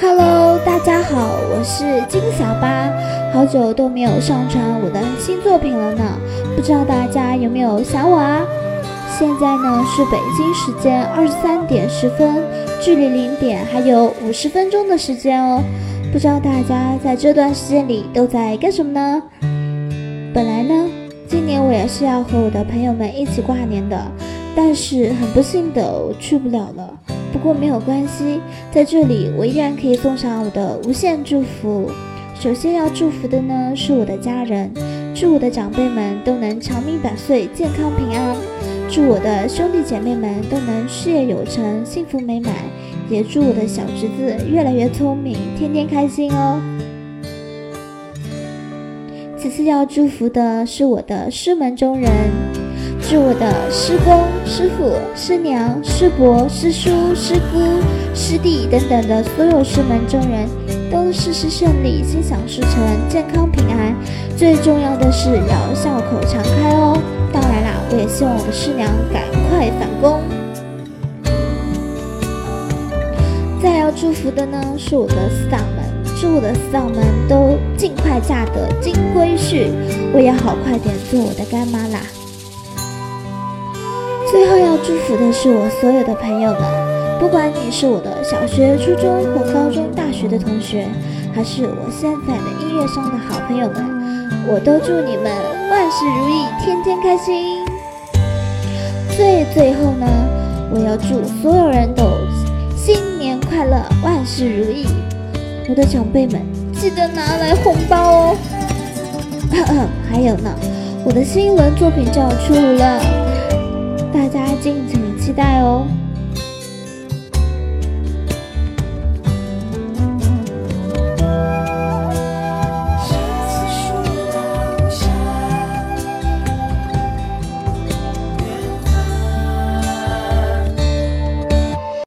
Hello，大家好，我是金小八，好久都没有上传我的新作品了呢，不知道大家有没有想我啊？现在呢是北京时间二十三点十分，距离零点还有五十分钟的时间哦，不知道大家在这段时间里都在干什么呢？本来呢，今年我也是要和我的朋友们一起跨年的，但是很不幸的我去不了了。不过没有关系，在这里我依然可以送上我的无限祝福。首先要祝福的呢是我的家人，祝我的长辈们都能长命百岁、健康平安；祝我的兄弟姐妹们都能事业有成、幸福美满；也祝我的小侄子越来越聪明，天天开心哦。其次要祝福的是我的师门中人。祝我的师公、师父、师娘、师伯、师叔、师姑、师弟等等的所有师门中人都事事顺利、心想事成、健康平安。最重要的是要笑口常开哦。当然啦，我也希望我的师娘赶快返工。再要祝福的呢，是我的四掌门，祝我的四掌门都尽快嫁得金龟婿，我也好快点做我的干妈啦。最后要祝福的是我所有的朋友们，不管你是我的小学、初中或高中、大学的同学，还是我现在的音乐上的好朋友们，我都祝你们万事如意，天天开心。最最后呢，我要祝所有人都新年快乐，万事如意。我的长辈们，记得拿来红包哦。还有呢，我的新一轮作品就要出炉了。大家敬请期待哦。